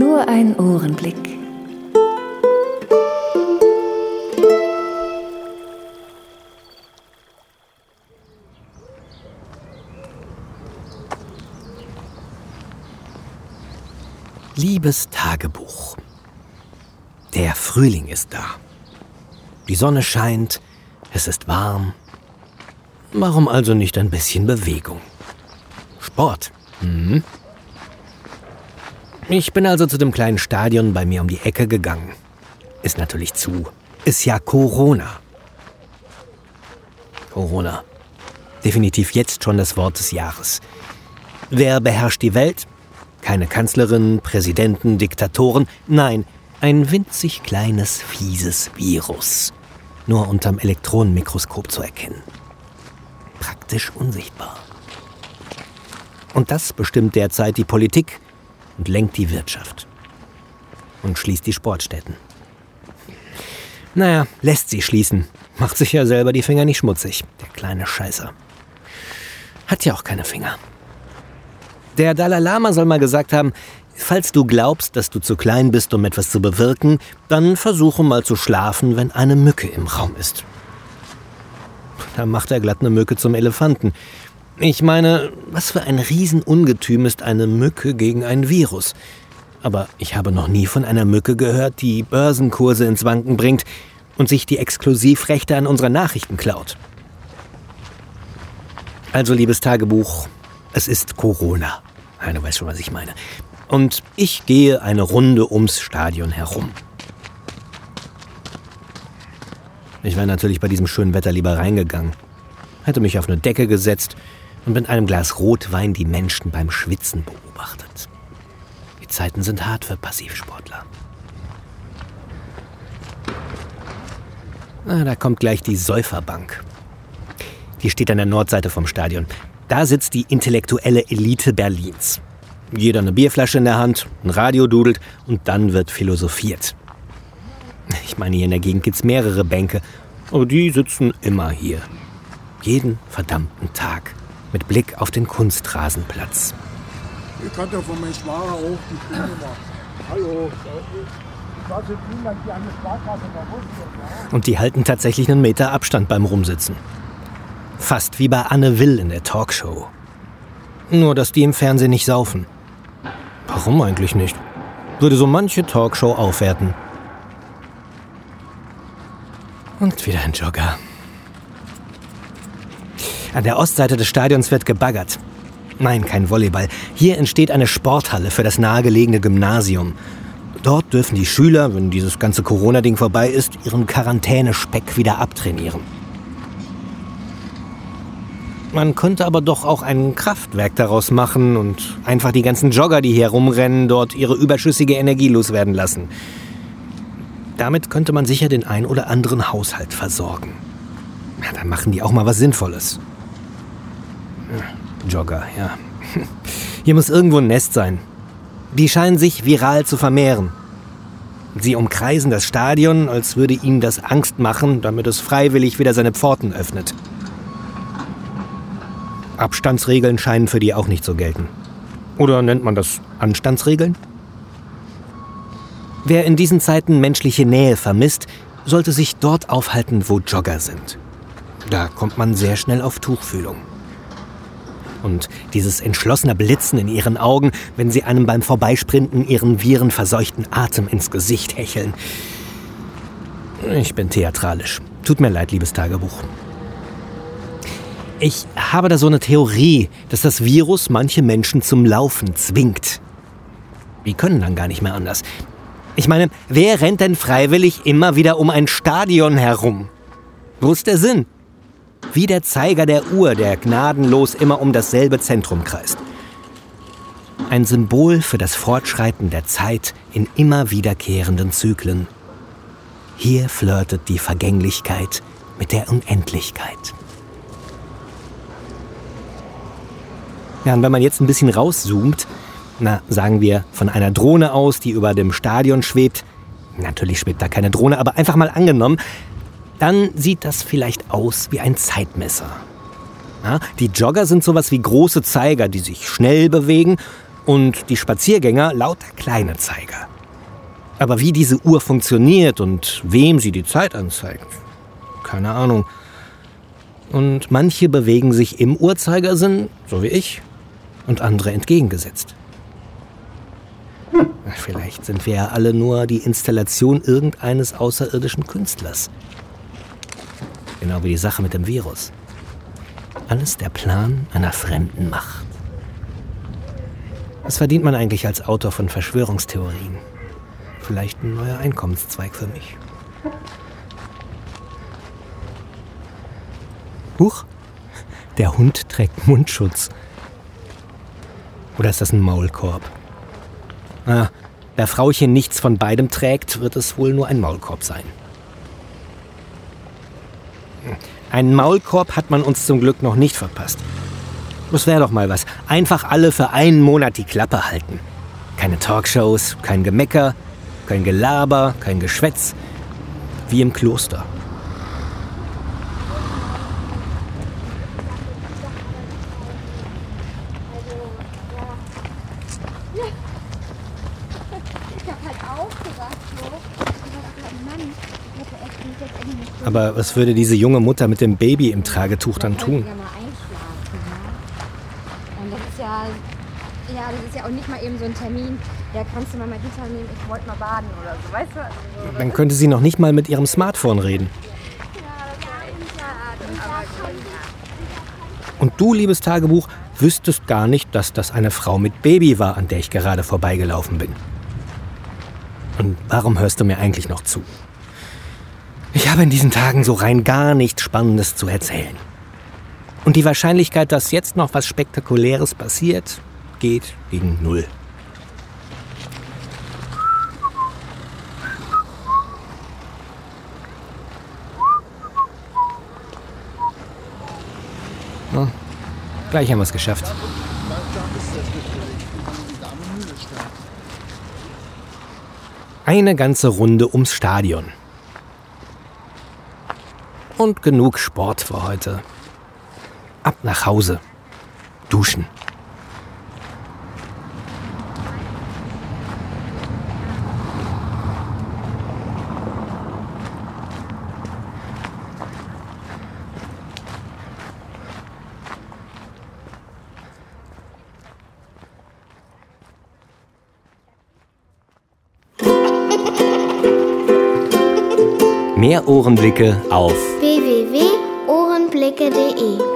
Nur ein Ohrenblick. Liebes Tagebuch. Der Frühling ist da. Die Sonne scheint, es ist warm. Warum also nicht ein bisschen Bewegung? Sport. Mhm. Ich bin also zu dem kleinen Stadion bei mir um die Ecke gegangen. Ist natürlich zu. Ist ja Corona. Corona. Definitiv jetzt schon das Wort des Jahres. Wer beherrscht die Welt? Keine Kanzlerin, Präsidenten, Diktatoren. Nein, ein winzig kleines, fieses Virus. Nur unterm Elektronenmikroskop zu erkennen. Praktisch unsichtbar. Und das bestimmt derzeit die Politik und lenkt die Wirtschaft. Und schließt die Sportstätten. Naja, lässt sie schließen. Macht sich ja selber die Finger nicht schmutzig, der kleine Scheißer. Hat ja auch keine Finger. Der Dalai Lama soll mal gesagt haben, falls du glaubst, dass du zu klein bist, um etwas zu bewirken, dann versuche mal zu schlafen, wenn eine Mücke im Raum ist. Da macht er glatt eine Mücke zum Elefanten. Ich meine, was für ein Riesenungetüm ist eine Mücke gegen ein Virus? Aber ich habe noch nie von einer Mücke gehört, die Börsenkurse ins Wanken bringt und sich die Exklusivrechte an unsere Nachrichten klaut. Also, liebes Tagebuch, es ist Corona. Ja, du weißt schon, was ich meine. Und ich gehe eine Runde ums Stadion herum. Ich wäre natürlich bei diesem schönen Wetter lieber reingegangen, hätte mich auf eine Decke gesetzt und mit einem Glas Rotwein die Menschen beim Schwitzen beobachtet. Die Zeiten sind hart für Passivsportler. Ah, da kommt gleich die Säuferbank. Die steht an der Nordseite vom Stadion. Da sitzt die intellektuelle Elite Berlins. Jeder eine Bierflasche in der Hand, ein Radio dudelt und dann wird philosophiert. Ich meine, hier in der Gegend gibt es mehrere Bänke, aber die sitzen immer hier. Jeden verdammten Tag. Mit Blick auf den Kunstrasenplatz. Ich kann ja von meinem Schwager auch die Stimme machen. Hallo. Und die halten tatsächlich einen Meter Abstand beim Rumsitzen. Fast wie bei Anne Will in der Talkshow. Nur, dass die im Fernsehen nicht saufen. Warum eigentlich nicht? Würde so manche Talkshow aufwerten. Und wieder ein Jogger. An der Ostseite des Stadions wird gebaggert. Nein, kein Volleyball. Hier entsteht eine Sporthalle für das nahegelegene Gymnasium. Dort dürfen die Schüler, wenn dieses ganze Corona-Ding vorbei ist, ihren Quarantänespeck wieder abtrainieren. Man könnte aber doch auch ein Kraftwerk daraus machen und einfach die ganzen Jogger, die hier rumrennen, dort ihre überschüssige Energie loswerden lassen. Damit könnte man sicher den ein oder anderen Haushalt versorgen. Ja, dann machen die auch mal was Sinnvolles. Jogger, ja. Hier muss irgendwo ein Nest sein. Die scheinen sich viral zu vermehren. Sie umkreisen das Stadion, als würde ihnen das Angst machen, damit es freiwillig wieder seine Pforten öffnet. Abstandsregeln scheinen für die auch nicht zu gelten. Oder nennt man das Anstandsregeln? Wer in diesen Zeiten menschliche Nähe vermisst, sollte sich dort aufhalten, wo Jogger sind. Da kommt man sehr schnell auf Tuchfühlung. Und dieses entschlossene Blitzen in ihren Augen, wenn sie einem beim Vorbeisprinten ihren virenverseuchten Atem ins Gesicht hecheln. Ich bin theatralisch. Tut mir leid, liebes Tagebuch. Ich habe da so eine Theorie, dass das Virus manche Menschen zum Laufen zwingt. Die können dann gar nicht mehr anders. Ich meine, wer rennt denn freiwillig immer wieder um ein Stadion herum? Wo ist der Sinn? Wie der Zeiger der Uhr, der gnadenlos immer um dasselbe Zentrum kreist. Ein Symbol für das Fortschreiten der Zeit in immer wiederkehrenden Zyklen. Hier flirtet die Vergänglichkeit mit der Unendlichkeit. Ja, und wenn man jetzt ein bisschen rauszoomt, na, sagen wir von einer Drohne aus, die über dem Stadion schwebt, natürlich schwebt da keine Drohne, aber einfach mal angenommen, dann sieht das vielleicht aus wie ein Zeitmesser. Ja, die Jogger sind sowas wie große Zeiger, die sich schnell bewegen Und die Spaziergänger lauter kleine Zeiger. Aber wie diese Uhr funktioniert und wem sie die Zeit anzeigt, keine Ahnung. Und manche bewegen sich im Uhrzeigersinn, so wie ich, und andere entgegengesetzt. Vielleicht sind wir ja alle nur die Installation irgendeines außerirdischen Künstlers. Genau wie die Sache mit dem Virus. Alles der Plan einer fremden Macht. Was verdient man eigentlich als Autor von Verschwörungstheorien? Vielleicht ein neuer Einkommenszweig für mich. Huch, der Hund trägt Mundschutz. Oder ist das ein Maulkorb? Ah, da Frauchen nichts von beidem trägt, wird es wohl nur ein Maulkorb sein. Einen Maulkorb hat man uns zum Glück noch nicht verpasst. Das wäre doch mal was. Einfach alle für einen Monat die Klappe halten. Keine Talkshows, kein Gemecker, kein Gelaber, kein Geschwätz. Wie im Kloster. Aber was würde diese junge Mutter mit dem Baby im Tragetuch dann tun? Ja, das ist ja auch nicht mal eben so ein Termin, ja, kannst du mal mit nehmen, ich wollte mal baden oder so, weißt du? Also so, Dann könnte sie noch nicht mal mit ihrem Smartphone reden. Und du, liebes Tagebuch, wüsstest gar nicht, dass das eine Frau mit Baby war, an der ich gerade vorbeigelaufen bin. Und warum hörst du mir eigentlich noch zu? Ich habe in diesen Tagen so rein gar nichts Spannendes zu erzählen. Und die Wahrscheinlichkeit, dass jetzt noch was Spektakuläres passiert, geht gegen Null. Na, gleich haben wir es geschafft. Eine ganze Runde ums Stadion. Und genug Sport für heute. Ab nach Hause. Duschen. Mehr Ohrenblicke auf KKDI.